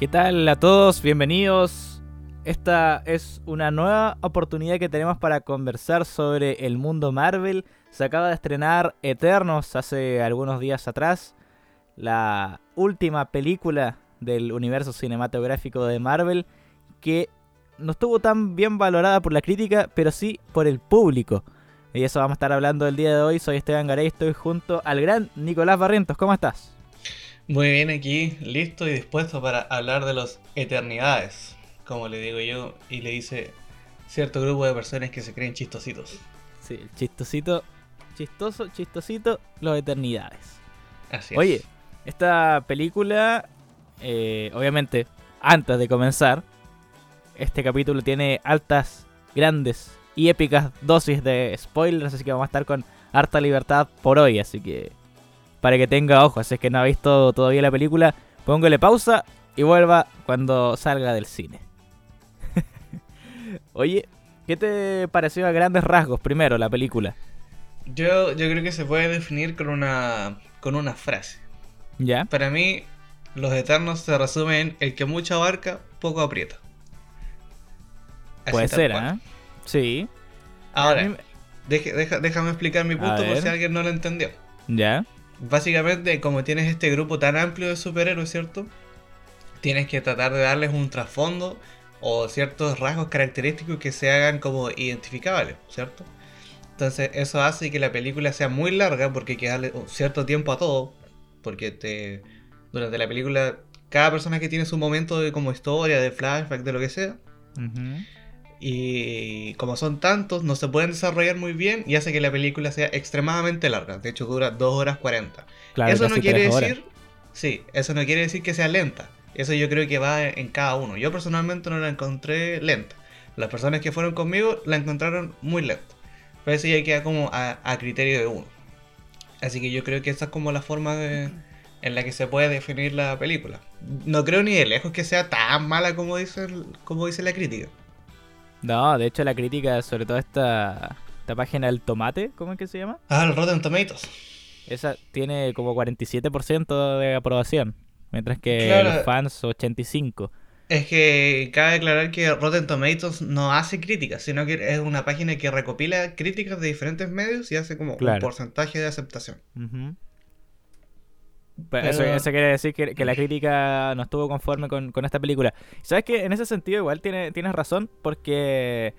¿Qué tal a todos? Bienvenidos. Esta es una nueva oportunidad que tenemos para conversar sobre el mundo Marvel. Se acaba de estrenar Eternos hace algunos días atrás, la última película del universo cinematográfico de Marvel que no estuvo tan bien valorada por la crítica, pero sí por el público. Y eso vamos a estar hablando el día de hoy. Soy Esteban Garay, estoy junto al gran Nicolás Barrientos. ¿Cómo estás? Muy bien aquí, listo y dispuesto para hablar de los eternidades, como le digo yo, y le dice cierto grupo de personas que se creen chistositos. Sí, chistosito, chistoso, chistosito, los eternidades. Así Oye, esta película, eh, obviamente, antes de comenzar, este capítulo tiene altas, grandes y épicas dosis de spoilers, así que vamos a estar con harta libertad por hoy, así que para que tenga ojos. Si es que no ha visto todavía la película, póngale pausa y vuelva cuando salga del cine. Oye, ¿qué te pareció a grandes rasgos primero la película? Yo, yo creo que se puede definir con una, con una frase. ¿Ya? Para mí, los eternos se resumen en el que mucho abarca, poco aprieta. Así Puede ser, ¿eh? Sí. Ahora, déjame explicar mi punto por si alguien no lo entendió. ¿Ya? Básicamente, como tienes este grupo tan amplio de superhéroes, ¿cierto? Tienes que tratar de darles un trasfondo o ciertos rasgos característicos que se hagan como identificables, ¿cierto? Entonces eso hace que la película sea muy larga porque hay que darle un cierto tiempo a todo, porque te, durante la película cada persona que tiene su momento de como historia, de flashback, de lo que sea, y como son tantos, no se pueden desarrollar muy bien y hace que la película sea extremadamente larga. De hecho, dura 2 horas 40. eso no quiere decir. Sí, eso no quiere decir que sea lenta. Eso yo creo que va en cada uno. Yo personalmente no la encontré lenta. Las personas que fueron conmigo la encontraron muy lenta. Pero eso ya queda como a, criterio de uno. Así que yo creo que esa es como la forma en la que se puede definir la película. No creo ni de lejos que sea tan mala como dice, como dice la crítica. No, de hecho la crítica, sobre todo esta, esta página del tomate, ¿cómo es que se llama? Ah, el Rotten Tomatoes. Esa tiene como 47% de aprobación, mientras que los fans 85%. Es que cabe aclarar que Rotten Tomatoes no hace críticas, sino que es una página que recopila críticas de diferentes medios y hace como un porcentaje de aceptación. Eso, quiere decir que, la crítica no estuvo conforme con, esta película. ¿Sabes que En ese sentido igual tiene, tienes razón porque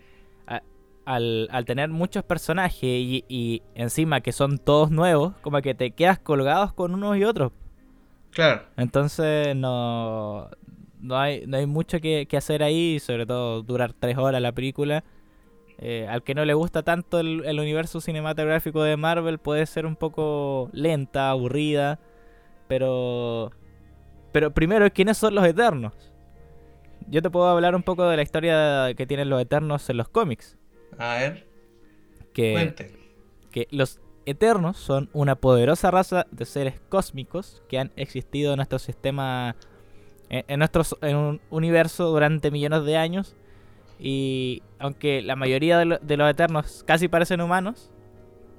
al, tener muchos personajes y, encima que son todos nuevos, como que te quedas colgados con unos y otros. Claro. Entonces no, no, hay, no hay mucho que, hacer ahí, sobre todo durar tres horas la película. Eh, al que no le gusta tanto el universo cinematográfico de Marvel puede ser un poco lenta, aburrida. Pero. Pero primero, ¿quiénes son los Eternos? Yo te puedo hablar un poco de la historia que tienen los Eternos en los cómics. A ver. Que, que los Eternos son una poderosa raza de seres cósmicos que han existido en nuestro sistema. En, nuestro, en un universo durante millones de años. Y aunque la mayoría de, de los Eternos casi parecen humanos,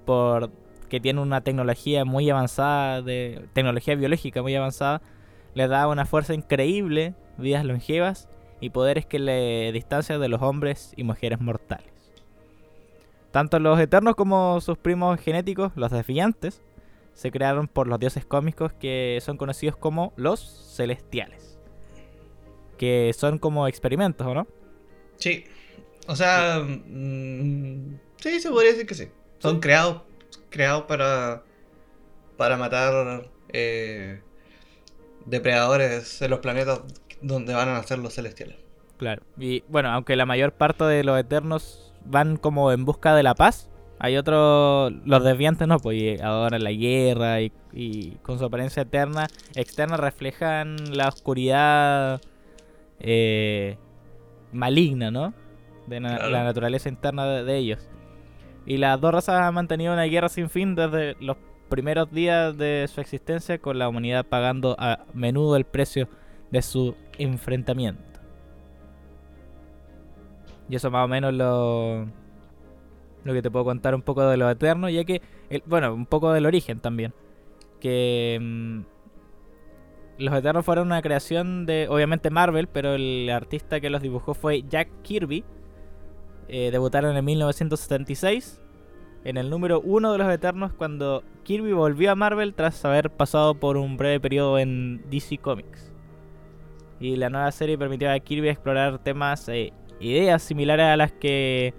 por que tiene una tecnología muy avanzada, de tecnología biológica muy avanzada, le da una fuerza increíble, vidas longevas y poderes que le distancian de los hombres y mujeres mortales. Tanto los eternos como sus primos genéticos, los desviantes, se crearon por los dioses cósmicos que son conocidos como los celestiales. Que son como experimentos, ¿o no? Sí. O sea, mm, sí, se podría decir que sí. Son creados creado para, para matar eh, depredadores en los planetas donde van a nacer los celestiales. Claro. Y bueno, aunque la mayor parte de los eternos van como en busca de la paz, hay otros, los desviantes no, pues ahora la guerra y, con su apariencia eterna, externa, reflejan la oscuridad eh, maligna, ¿no? De la naturaleza interna de ellos. Y las dos razas han mantenido una guerra sin fin desde los primeros días de su existencia, con la humanidad pagando a menudo el precio de su enfrentamiento. Y eso más o menos lo, lo que te puedo contar un poco de lo eterno, ya que, bueno, un poco del origen también. Que mm, los Eternos fueron una creación de, obviamente, Marvel, pero el artista que los dibujó fue Jack Kirby. Eh, debutaron en 1976 en el número uno de los Eternos cuando Kirby volvió a Marvel tras haber pasado por un breve periodo en DC Comics. Y la nueva serie permitió a Kirby explorar temas, e ideas similares a las que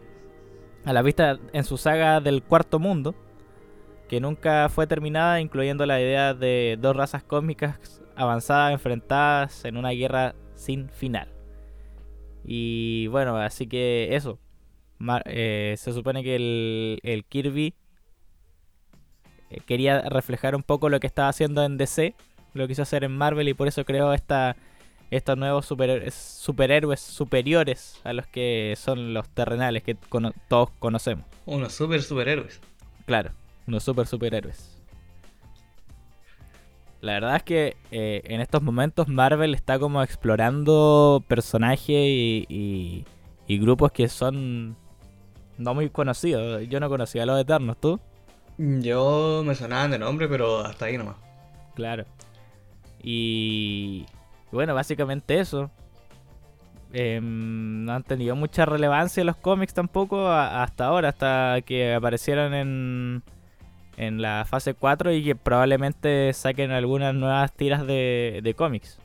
a la vista en su saga del Cuarto Mundo, que nunca fue terminada, incluyendo la idea de dos razas cósmicas avanzadas enfrentadas en una guerra sin final. Y bueno, así que eso. Eh, se supone que el, Kirby eh, quería reflejar un poco lo que estaba haciendo en DC, lo quiso hacer en Marvel y por eso creó esta, estos nuevos superhéroes superiores a los que son los terrenales que todos conocemos. Unos super superhéroes. Claro, unos super superhéroes. La verdad es que eh, en estos momentos Marvel está como explorando personajes y, y grupos que son no muy conocido. Yo no conocía a los Eternos, ¿tú? Yo me sonaban de nombre, pero hasta ahí nomás. Claro. Y, bueno, básicamente eso. Em, no han tenido mucha relevancia los cómics tampoco hasta ahora, hasta que aparecieron en, en la fase 4 y que probablemente saquen algunas nuevas tiras de, de cómics.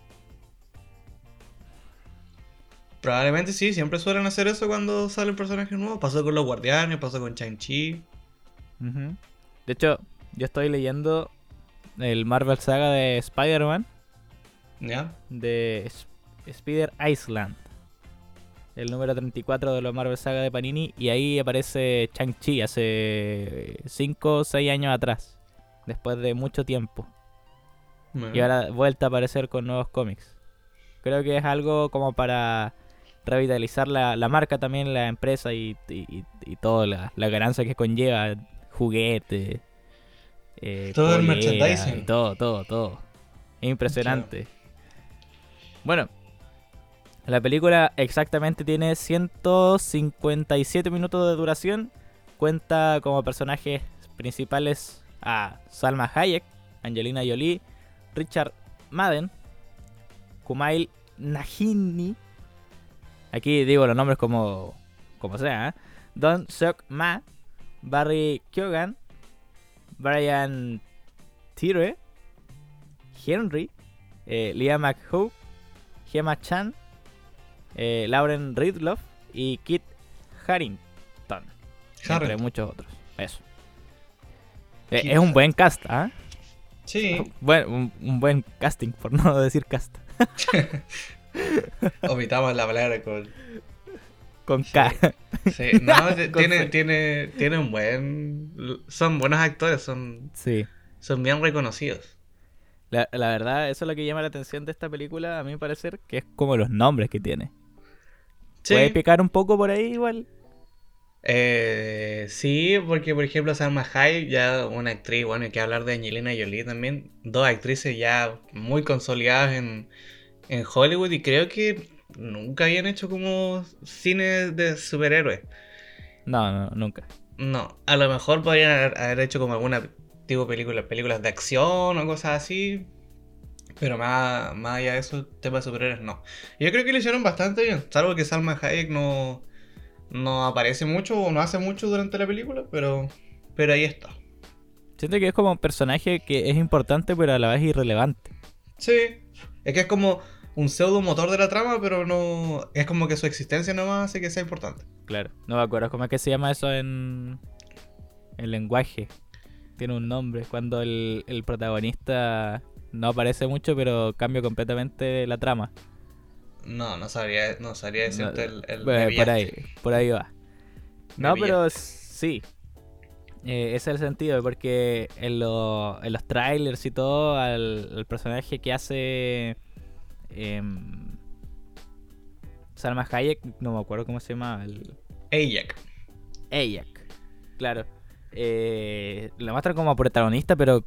Probablemente sí, siempre suelen hacer eso cuando salen personajes nuevos. Pasó con los Guardianes, pasó con Chang-Chi. De hecho, yo estoy leyendo el Marvel Saga de Spider-Man. ¿Ya? De Spider Island. El número 34 de los Marvel Saga de Panini. Y ahí aparece Chang-Chi hace 5 o 6 años atrás. Después de mucho tiempo. Y ahora vuelta a aparecer con nuevos cómics. Creo que es algo como para revitalizar la, la marca también, la empresa y, y, y toda la, la, ganancia que conlleva, juguete, eh, todo el merchandising. todo, todo, todo. impresionante. Bueno, la película exactamente tiene 157 minutos de duración. Cuenta como personajes principales a Salma Hayek, Angelina Jolie, Richard Madden, Kumail Najini, Aquí digo los nombres como, como sea. ¿eh? Don Seok Ma, Barry Kyogan, Brian Tire, Henry, eh, Leah McHugh, Gemma Chan, eh, Lauren Ridloff y Kit Harrington. Entre muchos otros. Eso. Eh, es un buen cast, ¿ah? Sí. Bueno, un, un, buen casting, por no decir cast. Omitamos la palabra con. Con K. Sí, no, tiene, tiene, tiene un buen. Son buenos actores, son. Sí. Son bien reconocidos. La, la verdad, eso es lo que llama la atención de esta película, a mí parecer, que es como los nombres que tiene. Sí. ¿Puede picar un poco por ahí igual? Eh, sí, porque por ejemplo Salma Hayek, ya una actriz, bueno, hay que hablar de Angelina Jolie también, dos actrices ya muy consolidadas en, en Hollywood y creo que nunca habían hecho como cine de superhéroes. No, no, nunca. No, a lo mejor podrían haber hecho como alguna tipo de películas, películas de acción o cosas así. Pero más, más allá de eso, temas de superhéroes no. Yo creo que lo hicieron bastante bien, salvo que Salma Hayek no, no aparece mucho o no hace mucho durante la película, pero, pero ahí está. Siento que es como un personaje que es importante pero a la vez irrelevante. Sí, es que es como un pseudo motor de la trama, pero no. Es como que su existencia nomás hace que sea importante. Claro. No me acuerdo cómo es que se llama eso en. El lenguaje. Tiene un nombre. Cuando el, protagonista no aparece mucho, pero cambia completamente la trama. No, no sabría, no sabría decirte el, el por ahí, por ahí va. No, pero sí. Eh, ese es el sentido, porque en, en los trailers y todo, al, al personaje que hace eh, Salma Hayek, no me acuerdo cómo se llama. El... Ayak. Ayak, claro. Eh, la muestran como protagonista, pero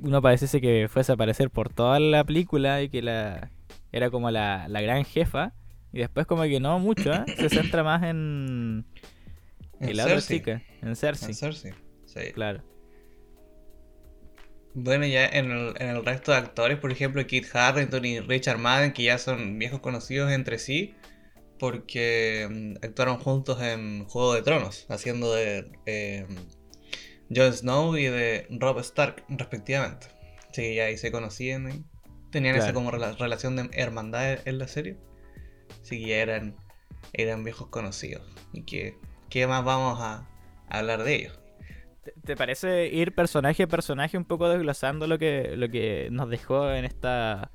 uno parece que fuese a aparecer por toda la película y que la era como la, gran jefa. Y después como que no mucho, ¿eh? se centra más en, en, la otra chica, en Cersei. En Cersei, sí. Claro. Bueno, ya en el, en el resto de actores, por ejemplo, Kit Harington y Richard Madden, que ya son viejos conocidos entre sí, porque mm, actuaron juntos en Juego de Tronos, haciendo de eh, Jon Snow y de Rob Stark, respectivamente. Sí, ya ahí se conocían y tenían esa como relación de hermandad en la serie. Sí, ya eran, eran viejos conocidos. ¿Y qué, qué más vamos a hablar de ellos? ¿Te parece ir personaje a personaje un poco desglosando lo que, lo que nos dejó en esta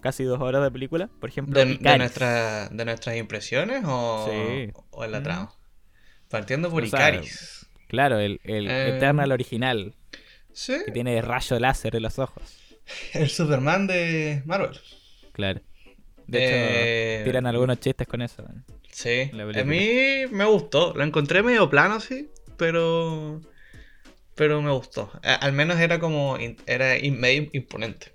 casi dos horas de película? Por ejemplo, ¿de, de, nuestra, de nuestras impresiones o, o en la trama? Partiendo por Icaris. Claro, el, el eh, Eternal original. Sí. Que tiene rayo láser en los ojos. El Superman de Marvel. Claro. De hecho, eh, tiran algunos chistes con eso. Sí. A mí me gustó. Lo encontré medio plano, sí. Pero pero me gustó. Al menos era como. Era medio imponente.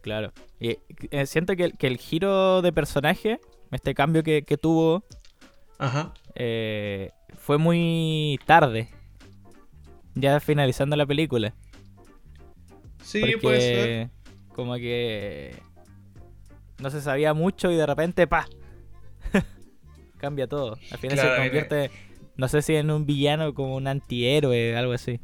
Claro. Y eh, siento que, el giro de personaje, este cambio que, tuvo. Ajá. Eh, fue muy tarde. Ya finalizando la película. Sí, puede ser. Como que. No se sabía mucho y de repente, ¡pa! Cambia todo. Al final se convierte. No sé si en un villano como un antihéroe, algo así.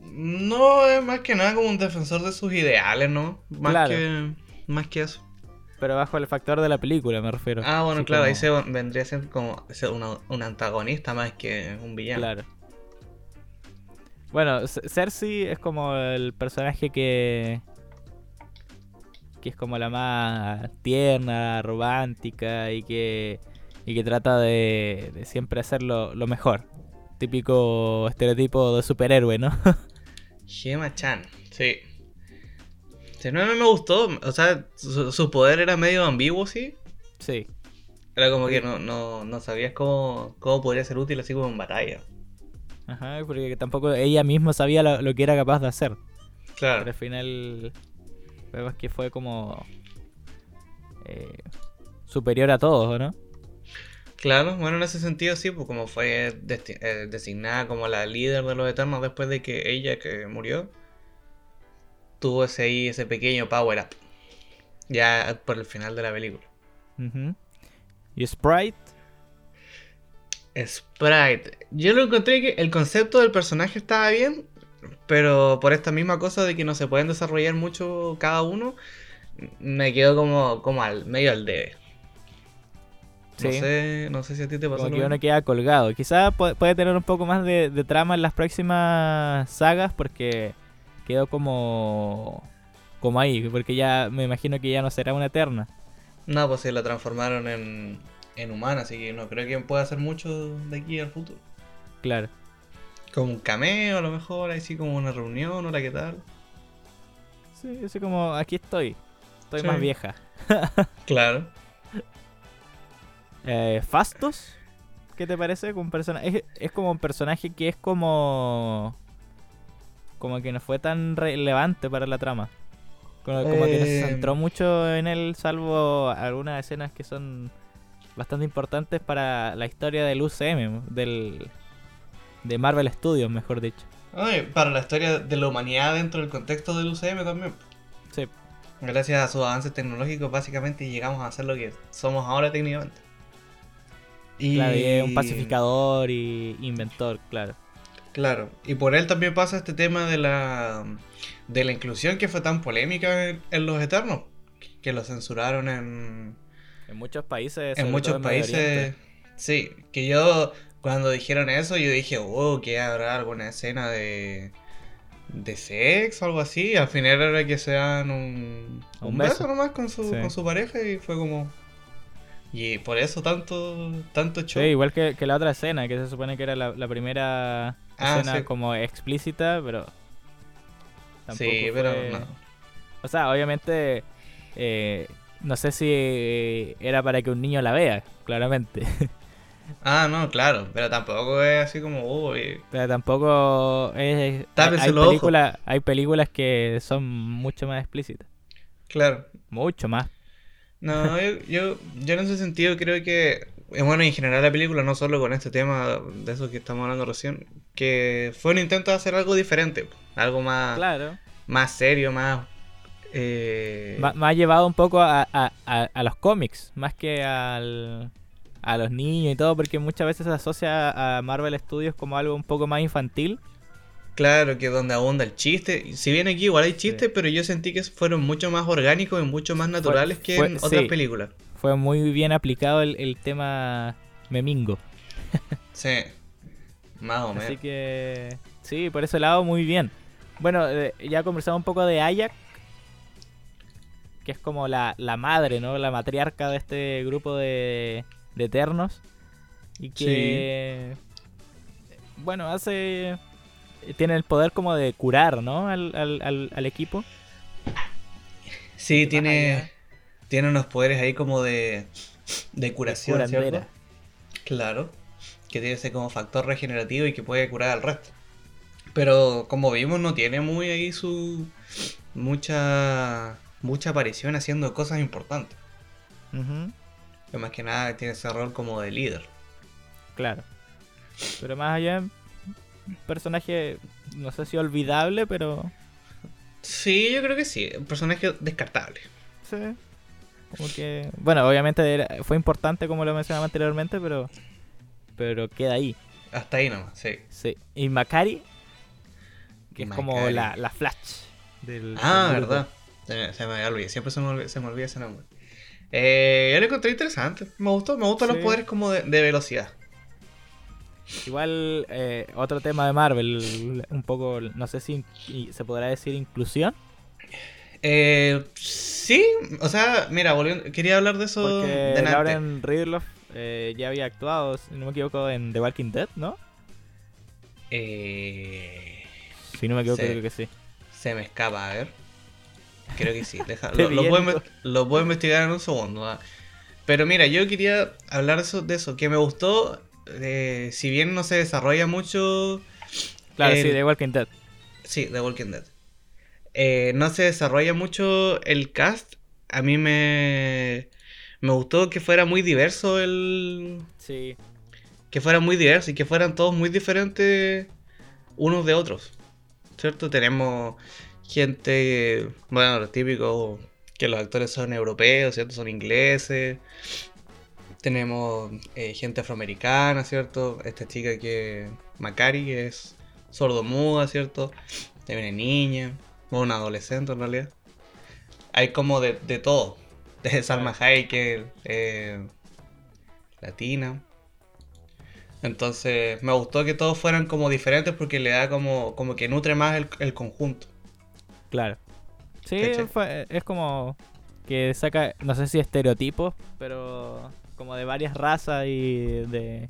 No, es más que nada como un defensor de sus ideales, ¿no? Más, que, más que eso. Pero bajo el factor de la película, me refiero. Ah, bueno, claro, ahí se vendría a ser como un antagonista más que un villano. Claro. Bueno, Cersei es como el personaje que. que es como la más tierna, romántica y que. y que trata de, de siempre hacer lo, lo mejor. Típico estereotipo de superhéroe, ¿no? Gema-chan, sí. Si no me gustó, o sea, su, poder era medio ambiguo, sí. Sí. Era como que no, no, no sabías cómo, cómo podría ser útil así como en batalla. Ajá, porque tampoco ella misma sabía lo, que era capaz de hacer. Claro. Pero al final, vemos que fue como eh, superior a todos, ¿no? Claro, bueno, en ese sentido sí, pues como fue eh, designada como la líder de los Eternos después de que ella que murió, tuvo ese ahí, ese pequeño power up. Ya por el final de la película. ¿Y Sprite? Sprite. Yo lo encontré que el concepto del personaje estaba bien, pero por esta misma cosa de que no se pueden desarrollar mucho cada uno, me quedo como, como al medio al debe. No, sé, no sé si a ti te pasó. Como que uno queda colgado. Quizás puede tener un poco más de, trama en las próximas sagas porque quedó como como ahí, porque ya me imagino que ya no será una eterna. No, pues sí, la transformaron en, en humana, así que no creo que pueda hacer mucho de aquí al futuro. Claro. Como un cameo a lo mejor, así como una reunión, hola, ¿qué tal? Sí, así como, aquí estoy, estoy más vieja. claro. Eh, Fastos, ¿qué te parece? Un personaje, es, como un personaje que es como. Como que no fue tan relevante para la trama. Como, que no se centró eh, mucho en él, salvo algunas escenas que son bastante importantes para la historia del UCM, del, de Marvel Studios, mejor dicho. para la historia de la humanidad dentro del contexto del UCM también. Sí. Gracias a sus avances tecnológicos, básicamente llegamos a ser lo que somos ahora técnicamente. Y... Claro, un pacificador y inventor, claro. Claro, y por él también pasa este tema de la, de la inclusión que fue tan polémica en, Los Eternos, que lo censuraron en... En muchos países. En muchos países, sí, que yo cuando dijeron eso yo dije, oh, que habrá alguna escena de, de sexo o algo así, al final era que sean un, un, beso. nomás con su, con su pareja y fue como, y por eso tanto, tanto show. Sí, igual que, la otra escena, que se supone que era la, primera ah, escena como explícita, pero... sí, pero no. O sea, obviamente... Eh, no sé si era para que un niño la vea, claramente. Ah, no, claro, pero tampoco es así como, uy. Pero tampoco es... hay, películas, hay películas que son mucho más explícitas. Claro. Mucho más. No, yo, yo, en ese sentido creo que, es bueno, en general la película, no solo con este tema de eso que estamos hablando recién, que fue un intento de hacer algo diferente, algo más, claro. más serio, más... Eh... Más, llevado un poco a, a, los cómics, más que al, a los niños y todo, porque muchas veces se asocia a Marvel Studios como algo un poco más infantil. Claro, que donde abunda el chiste. Si bien aquí igual hay chistes, pero yo sentí que fueron mucho más orgánicos y mucho más naturales que en otras películas. Fue muy bien aplicado el, el tema memingo. sí, más o menos. Así que, sí, por ese lado muy bien. Bueno, eh, ya conversamos un poco de Ayak, que es como la, la madre, ¿no? La matriarca de este grupo de, de Eternos. Y que, bueno, hace... Tiene el poder como de curar, ¿no? Al, al, al, equipo. Sí, tiene, tiene unos poderes ahí como de, de curación, ¿cierto? Claro, que tiene ese como factor regenerativo y que puede curar al resto. Pero como vimos, no tiene muy ahí su. mucha. mucha aparición haciendo cosas importantes. más que nada tiene ese rol como de líder. Claro. Pero más allá, personaje, no sé si olvidable, pero. Sí, yo creo que sí. Un personaje descartable. Sí. Como que. Bueno, obviamente fue importante, como lo mencionaba anteriormente, pero. Pero queda ahí. Hasta ahí nomás, sí. Sí. Y Macari, que es como la, la Flash del. Ah, verdad. Se, me olvidó, siempre se me olvida, se me olvida ese nombre. Eh, yo lo encontré interesante. Me gustó, me gustan los poderes como de, velocidad. Igual, eh, otro tema de Marvel, un poco, no sé si se podrá decir inclusión. Eh, sí, o sea, mira, quería hablar de eso Porque Lauren Ridloff eh, ya había actuado, si no me equivoco, en The Walking Dead, ¿no? Eh... Si no me equivoco, creo que sí. Se me escapa, a ver. Creo que sí. lo, puedo, investigar en un segundo. ¿ah? Pero mira, yo quería hablar de eso, de eso que me gustó. Eh, si bien no se desarrolla mucho. Claro, sí, The Walking Dead. Sí, The Walking Dead. Eh, no se desarrolla mucho el cast. A mí me. Me gustó que fuera muy diverso el. Sí. Que fuera muy diverso y que fueran todos muy diferentes unos de otros. ¿cierto? Tenemos gente, bueno, lo típico que los actores son europeos, ¿cierto? Son ingleses. Tenemos eh, gente afroamericana, ¿cierto? Esta chica que, Macari, que es sordomuda, ¿cierto? También niña, o una adolescente en realidad. Hay como de, de todo. De Salma Hayek, eh, latina. Entonces me gustó que todos fueran como diferentes porque le da como, como que nutre más el, conjunto. Claro. Sí, es como que saca, no sé si estereotipos, pero como de varias razas y de,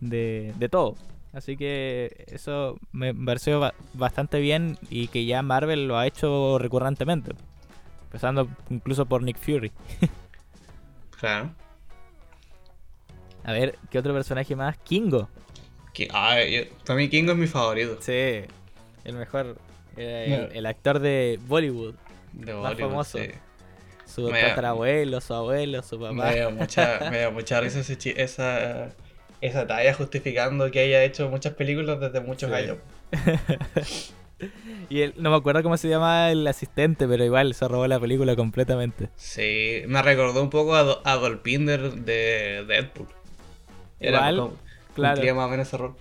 de, de todo. Así que eso me pareció bastante bien y que ya Marvel lo ha hecho recurrentemente. Empezando incluso por Nick Fury. claro. A ver, ¿qué otro personaje más? Kingo. Ah, para mí Kingo es mi favorito. Sí, el mejor. el, actor de Bollywood. De más famoso. Su tatarabuelo, su abuelo, su papá. Me dio mucha, me mucha risa esa, esa talla justificando que haya hecho muchas películas desde muchos años. y él, no me acuerdo cómo se llama el asistente, pero igual se robó la película completamente. Sí, me recordó un poco a, a Dolpinder de Deadpool. Era claro. más o menos ese rol.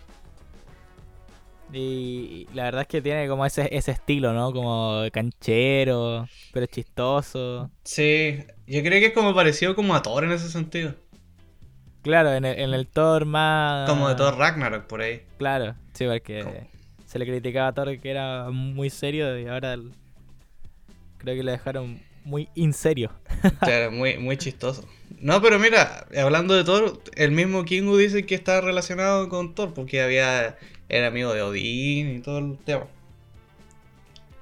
Y la verdad es que tiene como ese, ese estilo, ¿no? Como canchero, pero chistoso. Sí, yo creo que es como parecido como a Thor en ese sentido. Claro, en el, en el Thor más... Como de Thor Ragnarok por ahí. Claro, sí, porque se le criticaba a Thor que era muy serio y ahora creo que le dejaron muy inserio. Claro, muy, muy chistoso. No, pero mira, hablando de Thor, el mismo Kingu dice que está relacionado con Thor porque había era amigo de Odín y todo el tema.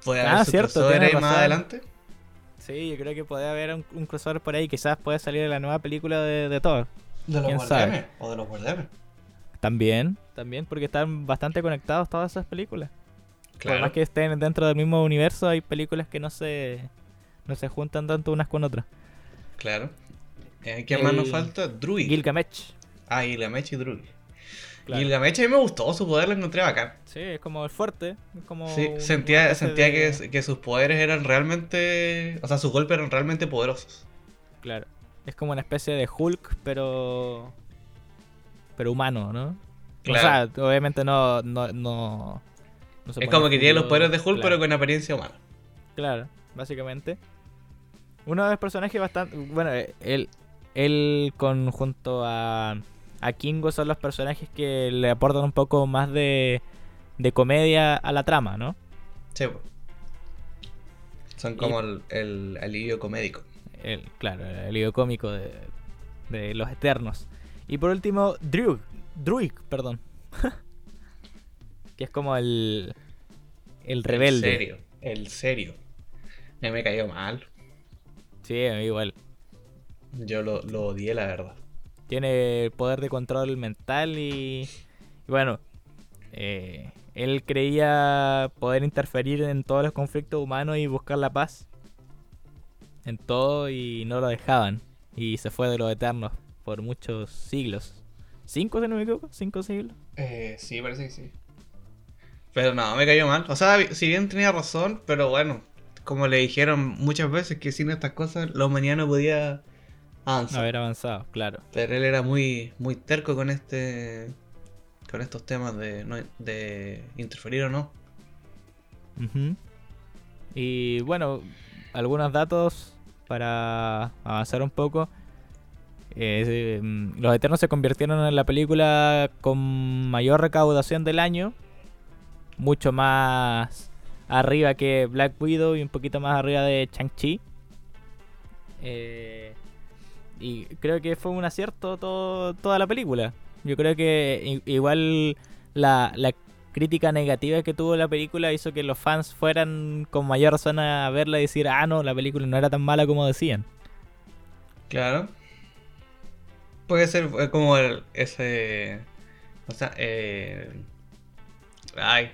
¿Puede haber ah, cierto, ahí más adelante? Sí, yo creo que puede haber un, crossover por ahí. Quizás puede salir en la nueva película de, Thor. ¿De los guardianes? ¿O de los guardianes? También, también, porque están bastante conectados todas esas películas. Claro. Por más que estén dentro del mismo universo, hay películas que no se, no se juntan tanto unas con otras. Claro. Eh, ¿Qué más nos falta? Druid. Gilgamesh. Ah, Gilgamesh y Druid. Y la mecha a mí me gustó, su poder lo encontré bacán. Sí, es como el fuerte. como sí, sentía, sentía que, que, sus poderes eran realmente. O sea, sus golpes eran realmente poderosos. Claro. Es como una especie de Hulk, pero. Pero humano, ¿no? Claro. O sea, obviamente no. no, no, es como que tiene los poderes de Hulk, pero con apariencia humana. Claro, básicamente. Uno de los personajes bastante. Bueno, él, él con junto a a Kingo son los personajes que le aportan un poco más de, de comedia a la trama, ¿no? Sí. Son como el, alivio comédico. El, claro, el alivio cómico de, de los Eternos. Y por último, Drew. Druid, perdón. que es como el. El rebelde. El serio. El serio. Me, me cayó mal. Sí, igual. Yo lo, lo odié, la verdad tiene poder de control mental y, bueno, eh, él creía poder interferir en todos los conflictos humanos y buscar la paz en todo y no lo dejaban y se fue de los eternos por muchos siglos. ¿Cinco, si no me equivoco? ¿Cinco siglos? Eh, sí, parece que sí. Pero no, me cayó mal. O sea, si bien tenía razón, pero bueno, como le dijeron muchas veces que sin estas cosas la humanidad no podía Haber avanzado, claro. Pero él era muy, muy terco con este. con estos temas de, de interferir o no. Y bueno, algunos datos para avanzar un poco. Eh, mm, los Eternos se convirtieron en la película con mayor recaudación del año. Mucho más arriba que Black Widow y un poquito más arriba de Chang-Chi. Eh, y creo que fue un acierto todo, toda la película. Yo creo que igual la, crítica negativa que tuvo la película hizo que los fans fueran con mayor razón a verla y decir, ah, no, la película no era tan mala como decían. Claro. Puede ser eh, como ese... O sea, eh... Ay,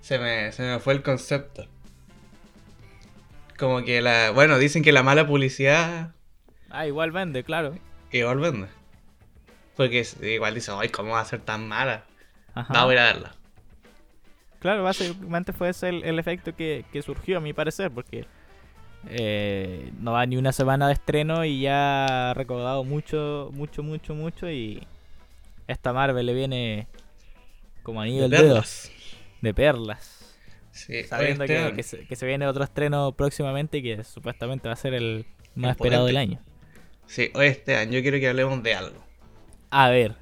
se me, se me fue el concepto. Como que la... Bueno, dicen que la mala publicidad Ah, igual vende, claro. Igual vende. Porque igual dice, ay, ¿cómo va a ser tan mala? Ajá. a ir a verla. Claro, básicamente fue ese el, efecto que, surgió, a mi parecer, porque eh, no va ni una semana de estreno y ya ha recaudado mucho, mucho, mucho, mucho. Y esta Marvel le viene como anillo de perlas. De perlas. Sí, Sabiendo que, que, se, que, se, viene otro estreno próximamente y que supuestamente va a ser el más esperado del año. Sí, este año yo quiero que hablemos de algo. A ver.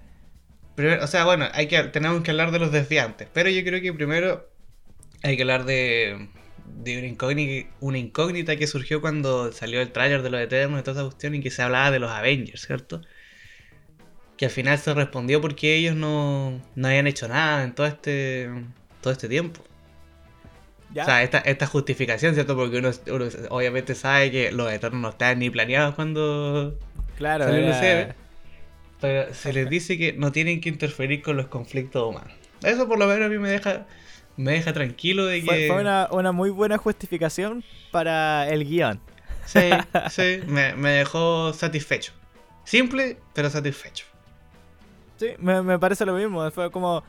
o sea, bueno, hay que, tenemos que hablar de los desviantes, pero yo creo que primero hay que hablar de, de una, incógnita, una incógnita que surgió cuando salió el tráiler de los Eternos y toda esa cuestión y que se hablaba de los Avengers, ¿cierto? Que al final se respondió porque ellos no, no habían hecho nada en todo este, todo este tiempo. O sea, esta, esta justificación, ¿cierto? Porque uno, obviamente sabe que los Eternos no están ni planeados cuando claro, Pero se les dice que no tienen que interferir con los conflictos humanos. Eso por lo menos a mí me deja, me deja tranquilo de que... Fue, una, una, muy buena justificación para el guion. Sí, sí, me, me dejó satisfecho. Simple, pero satisfecho. Sí, me, me, parece lo mismo. Fue como.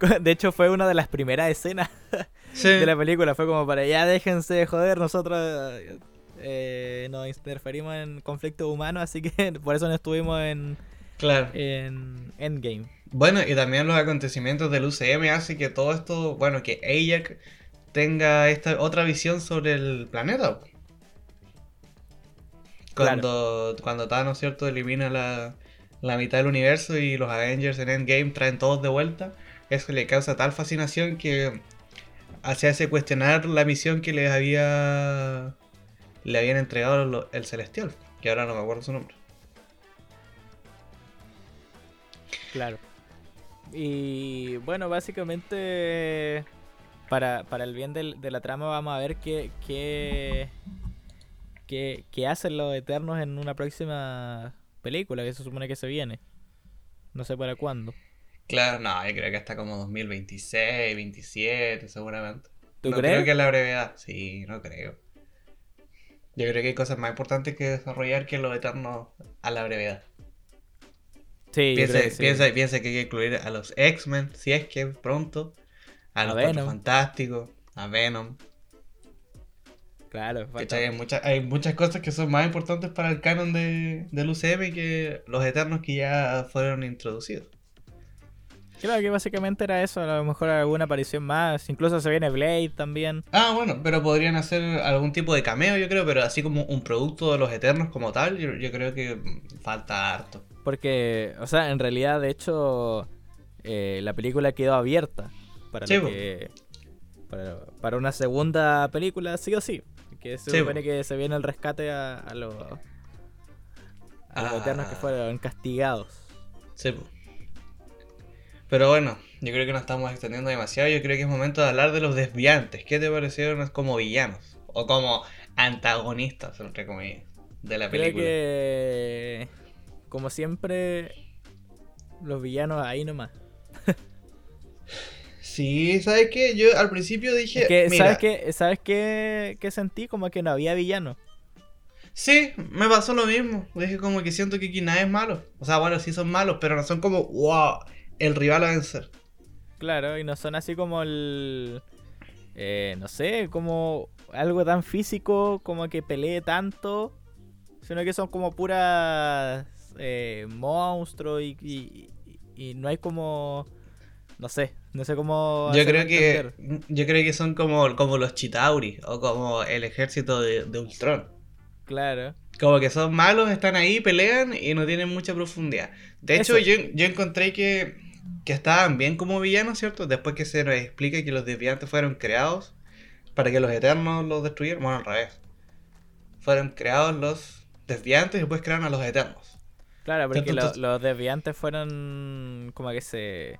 De hecho, fue una de las primeras escenas de la película. Fue como para ya déjense de joder, nosotros eh, nos interferimos en conflicto humano, así que por eso no estuvimos en. Claro. En Endgame. Bueno, y también los acontecimientos del UCM hace que todo esto. Bueno, que Ajak tenga esta otra visión sobre el planeta. Cuando, cuando Thanos, ¿cierto? Elimina la la mitad del universo y los Avengers en Endgame traen todos de vuelta, eso le causa tal fascinación que hace cuestionar la misión que les había le habían entregado el Celestial, que ahora no me acuerdo su nombre. Claro. Y bueno, básicamente para, el bien de la trama vamos a ver qué, qué, qué, qué hacen los Eternos en una próxima película que se supone que se viene. No sé para cuándo. Claro, no, yo creo que hasta como 2026, 27 seguramente. ¿Tú no creo que la brevedad. Sí, no creo. Yo creo que hay cosas más importantes que desarrollar que lo eterno a la brevedad. Sí, piensa, piensa, que hay que incluir a los X-Men, si es que pronto. A, los Cuatro Fantásticos, a Venom. Claro, hay, muchas, hay muchas cosas que son más importantes para el canon de, del UCM que los Eternos que ya fueron introducidos. Creo que básicamente era eso, a lo mejor alguna aparición más, incluso se viene Blade también. Ah, bueno, pero podrían hacer algún tipo de cameo, yo creo, pero así como un producto de los Eternos como tal, yo, creo que falta harto. Porque, o sea, en realidad, de hecho, eh, la película quedó abierta para, que, para, una segunda película, sí o sí. Que se supone que se viene el rescate a, los, a los Eternos que ah. fueron castigados. Sí, pero bueno, yo creo que nos estamos extendiendo demasiado. Yo creo que es momento de hablar de los desviantes. ¿Qué te parecieron como villanos? O como antagonistas, entre comillas, de la película. Creo que, como siempre, los villanos ahí nomás. Sí, ¿sabes qué? Yo al principio dije. ¿Sabes qué? ¿Sabes qué, qué sentí? Como que no había villanos. Sí, me pasó lo mismo. Dije como que siento que nada es malo. O sea, bueno, sí son malos, pero no son como, wow, el rival a vencer. Claro, y no son así como el... Eh, no sé, como algo tan físico como que pelee tanto, sino que son como puras eh, monstruos y, y, no hay como... No sé, no sé cómo... Yo creo que yo creo que son como, como los Chitauri o como el ejército de, de Ultron. Claro. Como que son malos, están ahí, pelean y no tienen mucha profundidad. De hecho, yo, yo encontré que que estaban bien como villanos, ¿cierto? Después que se nos explica que los desviantes fueron creados para que los eternos los destruyeran. Bueno, al revés. Fueron creados los desviantes y después crearon a los eternos. Claro, porque los desviantes fueron como que se...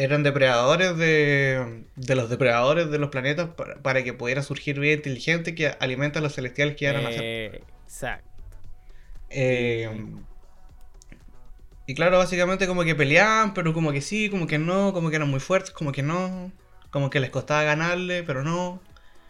Eran depredadores de, de los depredadores de los planetas para, que pudiera surgir vida inteligente que alimenta a los celestiales que iban a nacer. Exacto. Eh, y claro, básicamente como que peleaban, pero como que sí, como que no, como que eran muy fuertes, como que no, como que les costaba ganarle, pero no.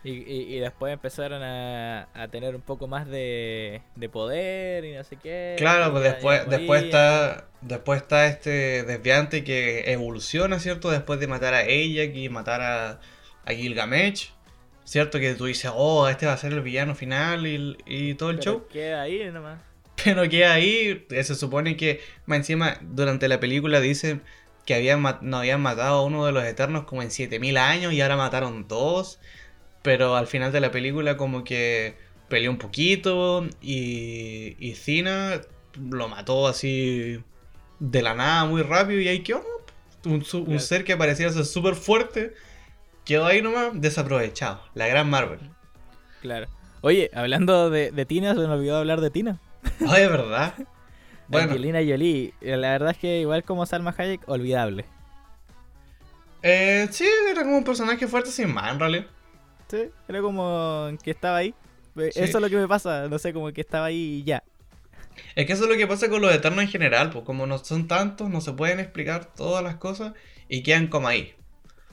Y, después empezaron a, tener un poco más de, poder y no sé qué. Claro, pues después, después está después está este desviante que evoluciona, ¿cierto? Después de matar a ella, y matar a, a Gilgamesh. ¿Cierto? Que tú dices, oh, este va a ser el villano final y, y todo el show. Queda ahí nomás. Pero que ahí se supone que, más encima, durante la película dicen que habían no habían matado a uno de los Eternos como en 7000 años y ahora mataron dos. Pero al final de la película como que peleó un poquito y, y Cina lo mató así de la nada muy rápido y ahí quedó un, un ser que parecía ser súper fuerte. Quedó ahí nomás desaprovechado. La gran Marvel. Claro. Oye, hablando de, de Tina, se me olvidó hablar de Tina. Ay, ¿verdad? Bueno. Angelina Jolie, eh, la verdad es que igual como Salma Hayek, olvidable. Eh, sí, era como un personaje fuerte sin más, en realidad. Sí, era como que estaba ahí. Eh, eso es lo que me pasa, no sé, como que estaba ahí y ya. Es que eso es lo que pasa con los Eternos en general, pues como no son tantos, no se pueden explicar todas las cosas y quedan como ahí.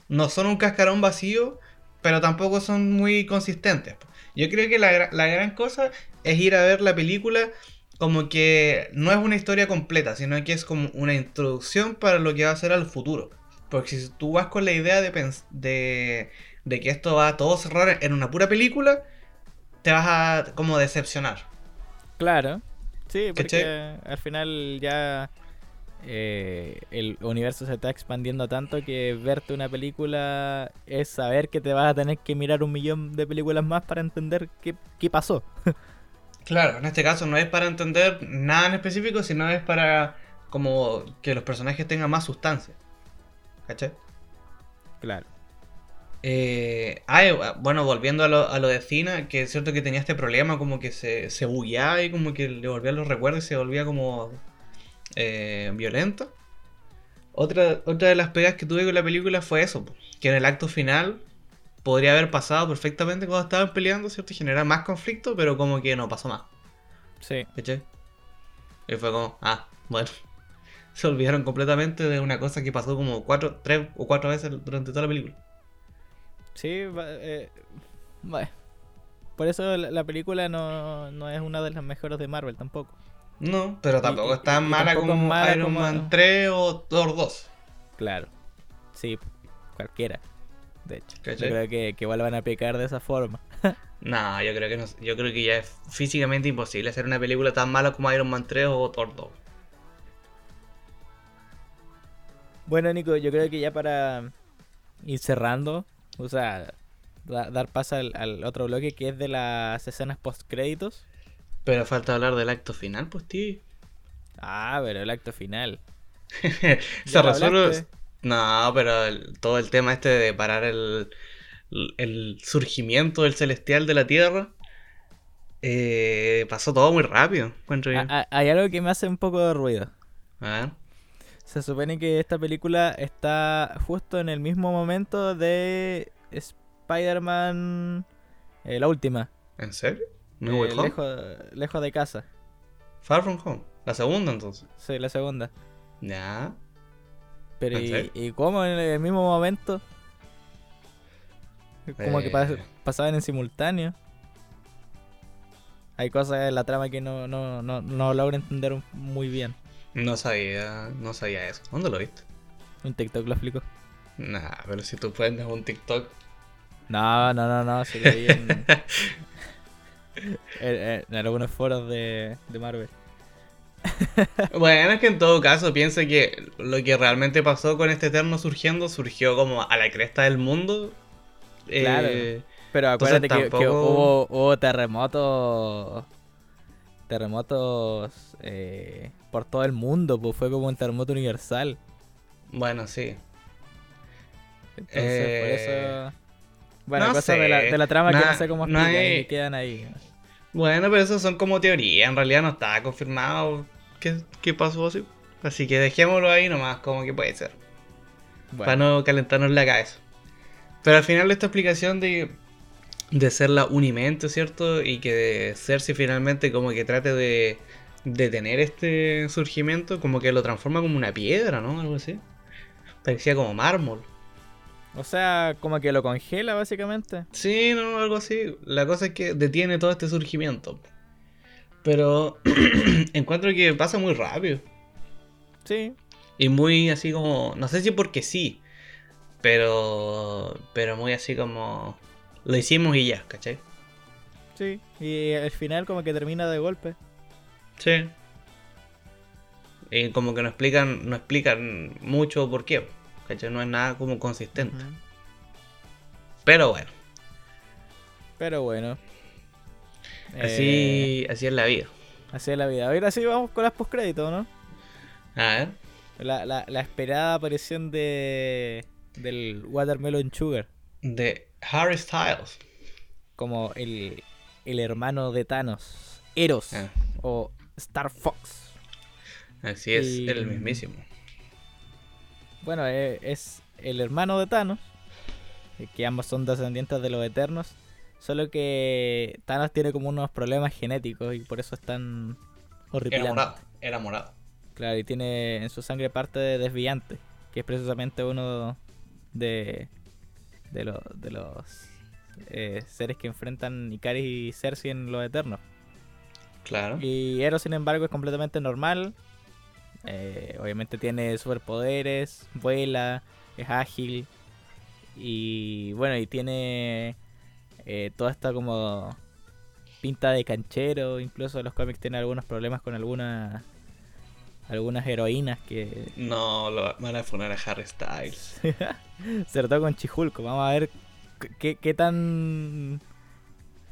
No son un cascarón vacío, pero tampoco son muy consistentes. Yo creo que la, la gran cosa es ir a ver la película como que no es una historia completa, sino que es como una introducción para lo que va a ser al futuro. Porque si tú vas con la idea de, de, de que esto va a todo cerrar en una pura película, te vas a como decepcionar. Claro, sí, porque al final ya eh, el universo se está expandiendo tanto que verte una película es saber que te vas a tener que mirar un millón de películas más para entender qué, qué pasó. Claro, en este caso no es para entender nada en específico, sino es para como que los personajes tengan más sustancia. ¿Cachai? Claro. Eh, bueno, volviendo a lo, a lo, de Cina, que es cierto que tenía este problema, como que se, se bugueaba y como que le volvían los recuerdos y se volvía como eh, violento. Otra, otra de las pegas que tuve con la película fue eso, que en el acto final podría haber pasado perfectamente cuando estaban peleando, ¿cierto? Y generar más conflicto, pero como que no pasó más. Sí. ¿Cachai? Y fue como, ah, bueno. Se olvidaron completamente de una cosa que pasó como cuatro, tres o cuatro veces durante toda la película. Sí, eh, Por eso la película no, no, es una de las mejores de Marvel tampoco. No, pero tampoco es tan mala como Iron Man 3 o Thor 2. Claro. Sí, cualquiera. De hecho. Yo creo que, que igual van a pecar de esa forma. no, yo creo que no, yo creo que ya es físicamente imposible hacer una película tan mala como Iron Man 3 o Thor 2. Bueno, Nico, yo creo que ya para ir cerrando, o sea, dar paso al, otro bloque que es de las escenas post créditos. Pero falta hablar del acto final, pues, tío. Ah, pero el acto final. Se resuelve. No, pero todo el tema este de parar el, el surgimiento del celestial de la Tierra. Eh, pasó todo muy rápido. Hay algo que me hace un poco de ruido. A ver. Se supone que esta película está justo en el mismo momento de Spider-Man, eh, la última. ¿En serio? ¿No eh, lejos, lejos de casa. Far From Home. La segunda entonces. Sí, la segunda. Ya. Pero ¿y, ¿y, cómo en el mismo momento? Como que eh. pasaban en simultáneo. Hay cosas en la trama que no, no, no, no logro entender muy bien. No sabía, no sabía eso. ¿Dónde lo viste? Un TikTok lo explico. Nah, pero si tú puedes un TikTok no, no, no, no, se lo vi en, en, algunos foros de, de Marvel. bueno, es que en todo caso piensa que lo que realmente pasó con este Eterno surgiendo surgió como a la cresta del mundo. Claro. Eh, pero acuérdate que, hubo, hubo, terremotos. Terremotos eh, por todo el mundo, pues fue como un terremoto universal. Bueno, sí. Entonces, por eso. Bueno, cosas de la, de la, trama que no sé cómo explican y quedan ahí. Bueno, pero eso son como teorías, en realidad no está confirmado qué, pasó así. Así que dejémoslo ahí nomás, como que puede ser. Para no calentarnos la cabeza. Pero al final esta explicación de, de ser la Unimente, ¿cierto? Y que Cersei finalmente como que trate de, de tener este surgimiento, como que lo transforma como una piedra, ¿no? Algo así. Parecía como mármol. O sea, como que lo congela básicamente. Sí, no, algo así. La cosa es que detiene todo este surgimiento. Pero encuentro que pasa muy rápido. Sí. Y muy así como, no sé si porque sí, pero pero muy así como lo hicimos y ya, ¿cachai? Sí, y al final como que termina de golpe. Sí. Y como que no explican, no explican mucho por qué. No es nada como consistente. Pero bueno. Pero bueno. Así, eh, así es la vida. Así es la vida. A ver, así vamos con las postcréditos, ¿no? A ver. La, la, la esperada aparición de del Watermelon Sugar. De Harry Styles. Como el, el hermano de Thanos. Eros. Ah. O Star Fox. Así es, el mismísimo bueno, eh, es, el hermano de Thanos, que ambos son descendientes de los Eternos, solo que Thanos tiene como unos problemas genéticos y por eso es tan horrible. Era morado, era morado. Claro, y tiene en su sangre parte de desviante, que es precisamente uno de, de, de los eh, seres que enfrentan Icaris y Cersei en los Eternos. Claro. Y Eros, sin embargo, es completamente normal, eh, obviamente tiene superpoderes, vuela, es ágil. Y bueno, y tiene eh, toda esta como pinta de canchero. Incluso los cómics tienen algunos problemas con algunas algunas heroínas que. No, lo van a poner a Harry Styles. Sobre todo con Chihulco. Vamos a ver qué, qué tan.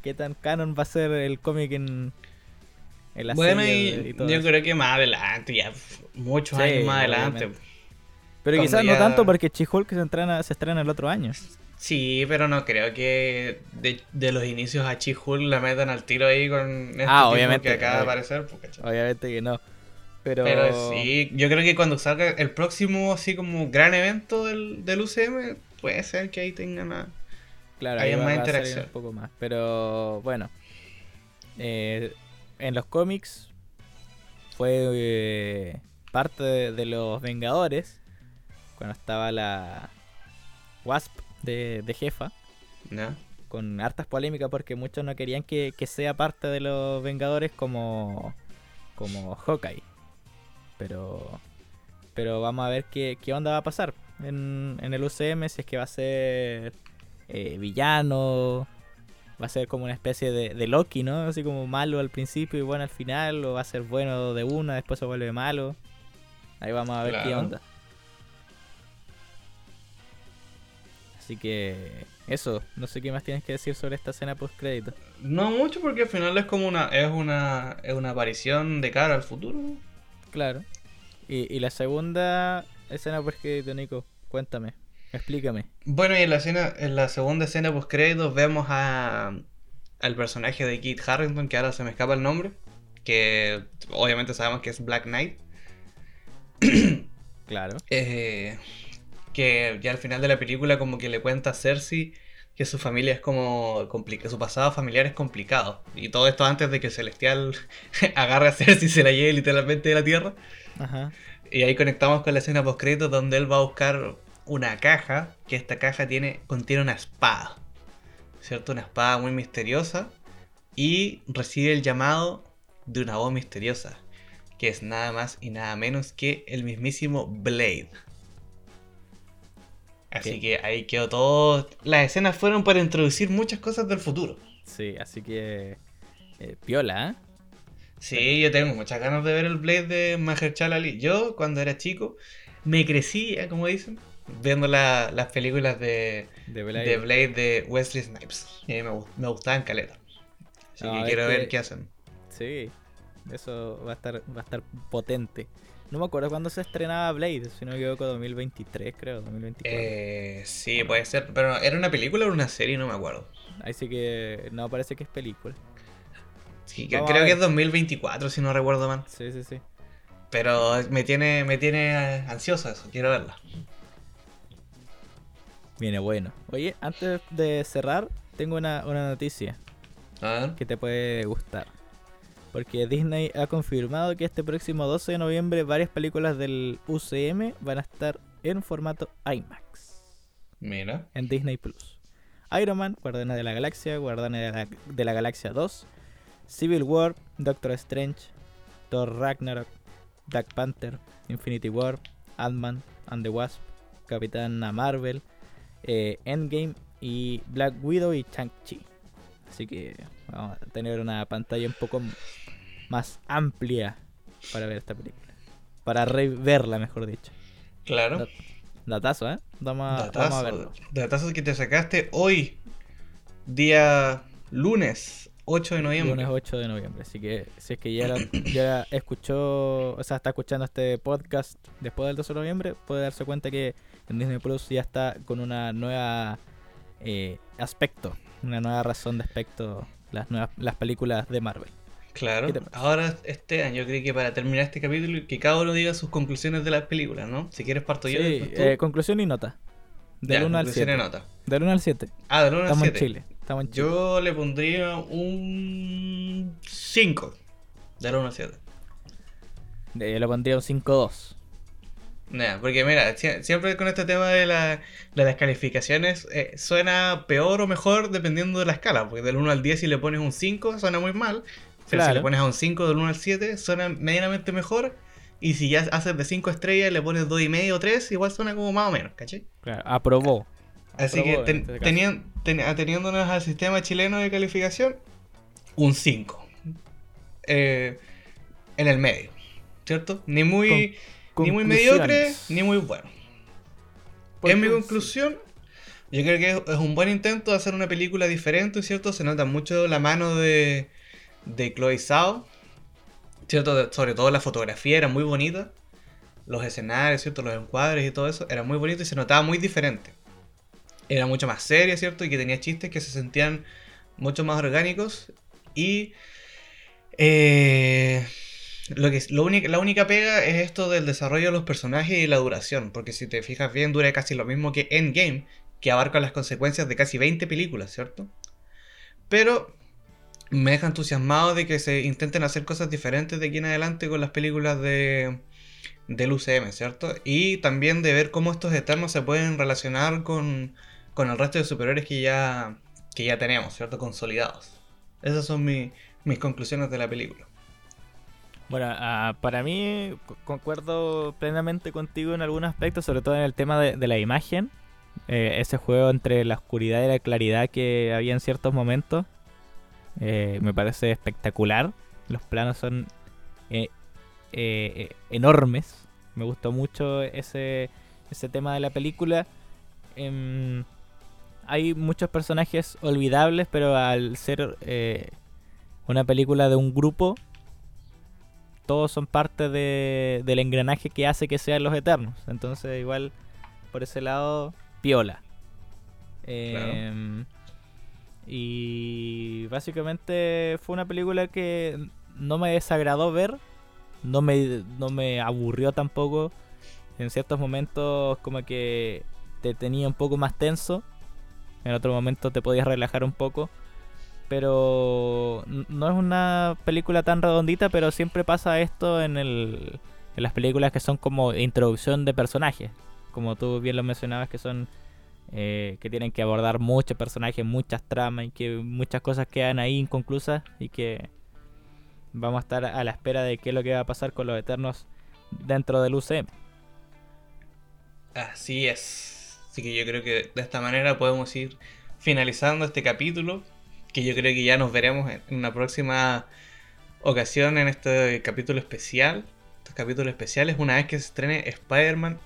qué tan canon va a ser el cómic en, bueno, y, yo creo que más adelante, ya muchos años más adelante. Pero quizás no tanto porque Chihulk se estrena, se estrena el otro año. Sí, pero no creo que de, los inicios a Chihulk la metan al tiro ahí con este ah, obviamente, que acaba de aparecer. Pues, obviamente que no. Pero... pero... sí, yo creo que cuando salga el próximo así como gran evento del, del UCM, puede ser que ahí tengan a... Claro, más interacción. Un poco más. Pero bueno. Eh, en los cómics fue eh, parte de, los Vengadores cuando estaba la Wasp de, jefa. Con hartas polémicas porque muchos no querían que, sea parte de los Vengadores como como Hawkeye. Pero pero vamos a ver qué, qué onda va a pasar en, en el UCM, si es que va a ser eh, villano, va a ser como una especie de, de, Loki, ¿no? Así como malo al principio y bueno al final, o va a ser bueno de una, después se vuelve malo. Ahí vamos a ver qué onda. Así que eso, no sé qué más tienes que decir sobre esta escena post crédito. No mucho porque al final es como una es una es una aparición de cara al futuro. Claro. Y, y la segunda escena post crédito, Nico, cuéntame. Explícame. Bueno, y en la escena, en la segunda escena post créditos vemos a al personaje de Kit Harrington, que ahora se me escapa el nombre, que obviamente sabemos que es Black Knight. claro. Eh, que ya al final de la película como que le cuenta a Cersei que su familia es como que su pasado familiar es complicado. Y todo esto antes de que Celestial agarre a Cersei y se la lleve literalmente de la tierra. Ajá. Y ahí conectamos con la escena post créditos donde él va a buscar una caja, que esta caja tiene, contiene una espada, ¿cierto? Una espada muy misteriosa y recibe el llamado de una voz misteriosa, que es nada más y nada menos que el mismísimo Blade. Así que ahí quedó todo. Las escenas fueron para introducir muchas cosas del futuro. Sí, así que. Eh, piola, ¿eh? Sí, yo tengo muchas ganas de ver el Blade de Mahershala Ali. Yo, cuando era chico, me crecí, como dicen, viendo las películas de, de, Blade. de, Wesley Snipes. Y me, me gustaban caleta. Así que quiero ver qué hacen. Sí, eso va a estar, va a estar potente. No me acuerdo cuándo se estrenaba Blade, si no me equivoco, 2023 creo, 2024. Eh, sí, puede ser, pero ¿era una película o una serie? No me acuerdo. Ahí sí que no, parece que es película. Sí, creo que es 2024 si no recuerdo mal. Sí, sí, sí. Pero me tiene, me tiene ansioso eso, quiero verla. Viene bueno. Oye, antes de cerrar, tengo una, noticia que te puede gustar. Porque Disney ha confirmado que este próximo 12 de noviembre varias películas del UCM van a estar en formato IMAX. Mira. En Disney Plus. Iron Man, Guardianes de la Galaxia, Guardianes de la, de la Galaxia 2, Civil War, Doctor Strange, Thor Ragnarok, Black Panther, Infinity War, Ant-Man and the Wasp, Capitana Marvel, eh, Endgame y Black Widow y Shang-Chi. Así que vamos a tener una pantalla un poco más amplia para ver esta película. Para reverla, mejor dicho. Claro. datazo, ¿eh? Vamos, datazo, vamos a verlo. Datazo que te sacaste hoy, día lunes 8 de noviembre. Lunes 8 de noviembre. Así que si es que ya, ya escuchó, o sea, está escuchando este podcast después del 12 de noviembre, puede darse cuenta que en Disney Plus ya está con una nueva eh, aspecto, una nueva razón de aspecto las nuevas las películas de Marvel. Claro. Ahora, este año, yo creo que para terminar este capítulo, que cada uno diga sus conclusiones de las películas, ¿no? Si quieres parto yo. Sí, eh, conclusión y nota. Del 1 al 7. Nota. Del 1 al 7. Ah, del 1 al 7. Estamos en Chile. Estamos en Chile. Yo le pondría un 5. Del 1 al 7. Yo le pondría un 5-2 porque mira, siempre con este tema de, la, de las calificaciones eh, suena peor o mejor dependiendo de la escala, porque del 1 al 10 si le pones un 5 suena muy mal, si le pones a un 5 del 1 al 7 suena medianamente mejor, y si ya haces de 5 estrellas le pones 2,5 o 3, igual suena como más o menos, ¿cachai? Claro, aprobó. Así que este teniéndonos al sistema chileno de calificación, un 5. Eh, en el medio, ¿cierto? Ni muy... Ni muy mediocre, ni muy bueno. En mi conclusión, yo creo que es un buen intento de hacer una película diferente, ¿cierto? Se nota mucho la mano de, de Chloe Zhao, ¿cierto? Sobre todo la fotografía era muy bonita. Los escenarios, ¿cierto? Los encuadres y todo eso era muy bonito y se notaba muy diferente. Era mucho más seria, ¿cierto? Y que tenía chistes que se sentían mucho más orgánicos. Y eh, lo que, lo la única pega es esto del desarrollo de los personajes y la duración, porque si te fijas bien dura casi lo mismo que Endgame, que abarca las consecuencias de casi 20 películas, ¿cierto? Pero me deja entusiasmado de que se intenten hacer cosas diferentes de aquí en adelante con las películas de, del UCM, ¿cierto? Y también de ver cómo estos eternos se pueden relacionar con, con el resto de superhéroes que ya, que ya tenemos, ¿cierto? Consolidados. Esas son mis conclusiones de la película. Bueno, ah, para mí concuerdo plenamente contigo en algún aspecto, sobre todo en el tema de, la imagen. Eh, ese juego entre la oscuridad y la claridad que había en ciertos momentos eh, me parece espectacular. Los planos son eh, enormes. Me gustó mucho ese, ese tema de la película. Em, hay muchos personajes olvidables, pero al ser una película de un grupo, todos son parte de, del engranaje que hace que sean los Eternos. Entonces, igual, por ese lado, piola. Em, y básicamente fue una película que no me desagradó ver, no me, no me aburrió tampoco. En ciertos momentos como que te tenía un poco más tenso, en otro momento te podías relajar un poco pero no es una película tan redondita, pero siempre pasa esto en, el, en las películas que son como introducción de personajes, como tú bien lo mencionabas, que son eh, que tienen que abordar muchos personajes, muchas tramas y que muchas cosas quedan ahí inconclusas y que vamos a estar a la espera de qué es lo que va a pasar con los Eternos dentro del UCM. Así es. Así que yo creo que de esta manera podemos ir finalizando este capítulo que yo creo que ya nos veremos en una próxima ocasión en este capítulo especial. Estos capítulos especiales, una vez que se estrene Spider-Man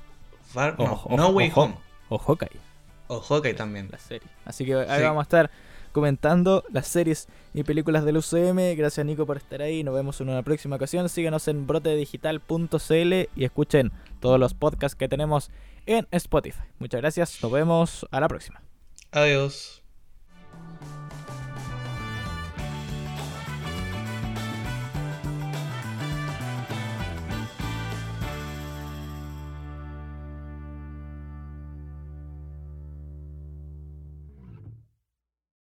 Far no, Way Home. O Hawkeye. O Hawkeye también. La serie. Así que ahí vamos a estar comentando las series y películas del UCM. Gracias Nico por estar ahí. Nos vemos en una próxima ocasión. Síguenos en brotedigital.cl y escuchen todos los podcasts que tenemos en Spotify. Muchas gracias. Nos vemos a la próxima. Adiós.